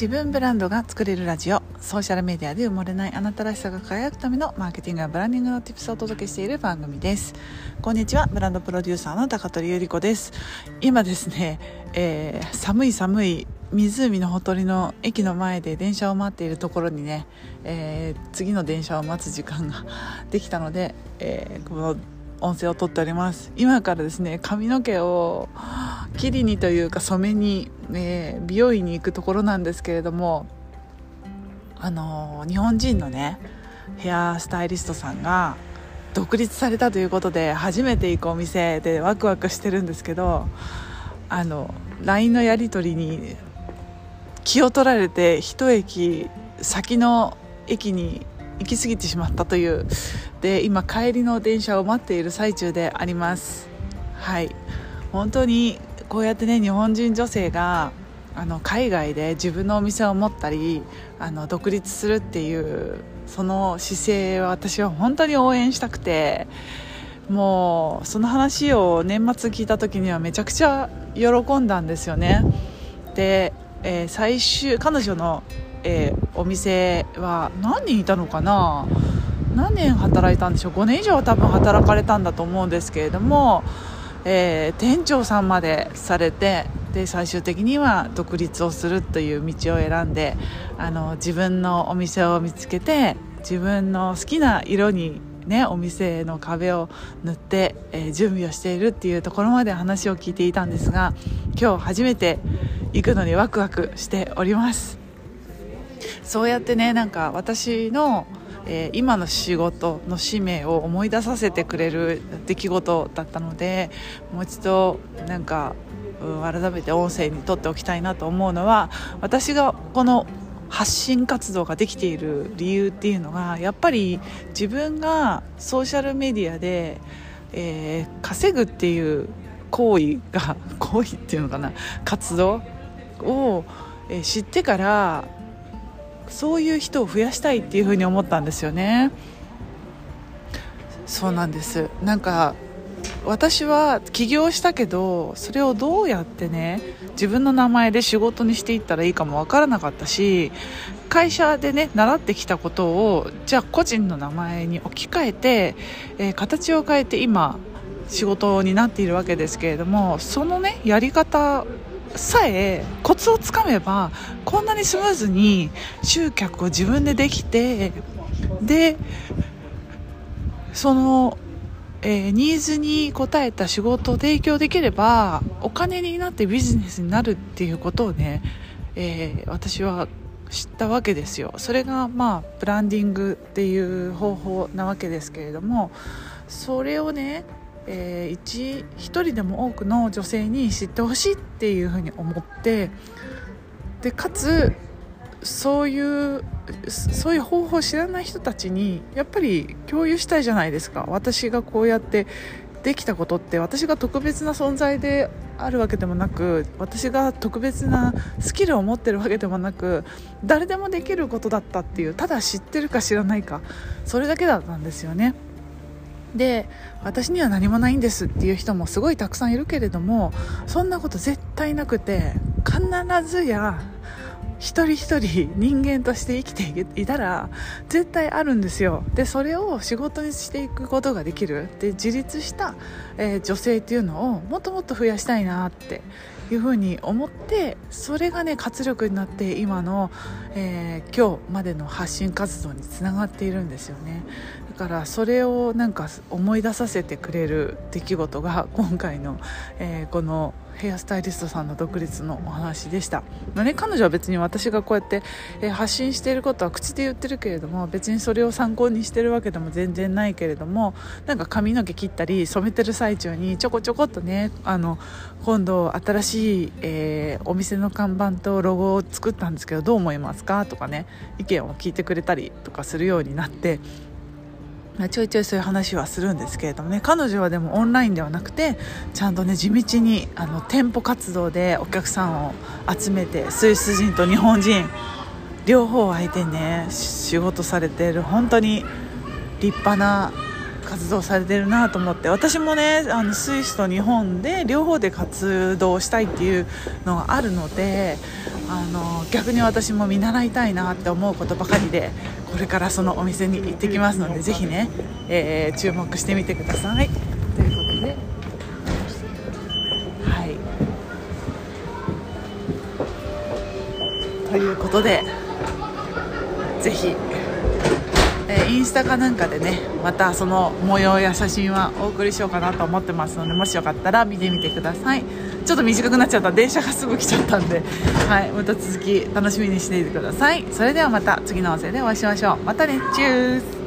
自分ブランドが作れるラジオ。ソーシャルメディアで埋もれないあなたらしさが輝くためのマーケティングやブランディングの tips をお届けしている番組です。こんにちはブランドプロデューサーの高取ゆり子です。今ですね、えー、寒い寒い湖のほとりの駅の前で電車を待っているところにね、えー、次の電車を待つ時間ができたので、えー、この音声をとっております。今からですね髪の毛を切りにというか染めに、えー、美容院に行くところなんですけれどもあのー、日本人のねヘアスタイリストさんが独立されたということで初めて行くお店でワクワクしてるんですけどあの LINE のやり取りに気を取られて一駅先の駅に行き過ぎてしまったという。で今帰りの電車を待っている最中であります。はい。本当にこうやってね日本人女性があの海外で自分のお店を持ったりあの独立するっていうその姿勢は私は本当に応援したくてもうその話を年末聞いた時にはめちゃくちゃ喜んだんですよね。で、えー、最終彼女の、えー、お店は何人いたのかな？何年働いたんでしょう？5年以上は多分働かれたんだと思うんですけれどもえー、店長さんまでされてで最終的には独立をするという道を選んであの自分のお店を見つけて自分の好きな色にね、お店の壁を塗って、えー、準備をしているっていうところまで話を聞いていたんですが今日初めて行くのにワクワクしております。そうやってねなんか私のえー、今の仕事の使命を思い出させてくれる出来事だったのでもう一度なんか、うん、改めて音声にとっておきたいなと思うのは私がこの発信活動ができている理由っていうのがやっぱり自分がソーシャルメディアで、えー、稼ぐっていう行為が行為っていうのかな活動を、えー、知ってからそういう人を増やしたいっていうふうに思ったんですよね。そうなんです。なんか私は起業したけどそれをどうやってね自分の名前で仕事にしていったらいいかも分からなかったし会社でね習ってきたことをじゃあ個人の名前に置き換えて、えー、形を変えて今仕事になっているわけですけれどもそのねやり方さえコツをつかめばこんなにスムーズに集客を自分でできてでその、えー、ニーズに応えた仕事を提供できればお金になってビジネスになるっていうことをね、えー、私は知ったわけですよ。それがまあブランディングっていう方法なわけですけれどもそれをねえー、一一人でも多くの女性に知ってほしいっていうふうに思ってでかつそういうそういう方法を知らない人たちにやっぱり共有したいじゃないですか私がこうやってできたことって私が特別な存在であるわけでもなく私が特別なスキルを持ってるわけでもなく誰でもできることだったっていうただ知ってるか知らないかそれだけだったんですよね。で私には何もないんですっていう人もすごいたくさんいるけれどもそんなこと絶対なくて必ずや一人一人人間として生きていたら絶対あるんですよ。でそれを仕事にしていくことができる。で自立した、えー、女性っていうのをもっともっと増やしたいなっていうふうに思ってそれがね活力になって今の、えー、今日までの発信活動につながっているんですよね。だからそれをなんか思い出させてくれる出来事が今回の、えー、このヘアスタイリストさんの独立のお話でした、まあね、彼女は別に私がこうやって、え発信していることは口で言ってるけれども別にそれを参考にしてるわけでも全然ないけれどもなんか髪の毛切ったり染めてる最中にちょこちょこっとねあの今度新しい、えー、お店の看板とロゴを作ったんですけどどう思いますか？とかね意見を聞いてくれたりとかするようになってちょいちょいそういう話はするんですけれどもね。彼女はでもオンラインではなくてちゃんとね地道にあの店舗活動でお客さんを集めてスイス人と日本人両方相手にね仕事されてる本当に立派な活動されてるなと思って。私もねあのスイスと日本で両方で活動したいっていうのがあるのであの逆に私も見習いたいなって思うことばかりでこれからそのお店に行ってきますのでぜひね、えー、注目してみてください。ということで。はい。ということでぜひえー、インスタかなんかでねまたその模様や写真はお送りしようかなと思ってますのでもしよかったら見てみてください。ちょっと短くなっちゃった。電車がすぐ来ちゃったんで、はい、また続き楽しみにしていてください。それではまた次の音声でお会いしましょう。またね。チュース。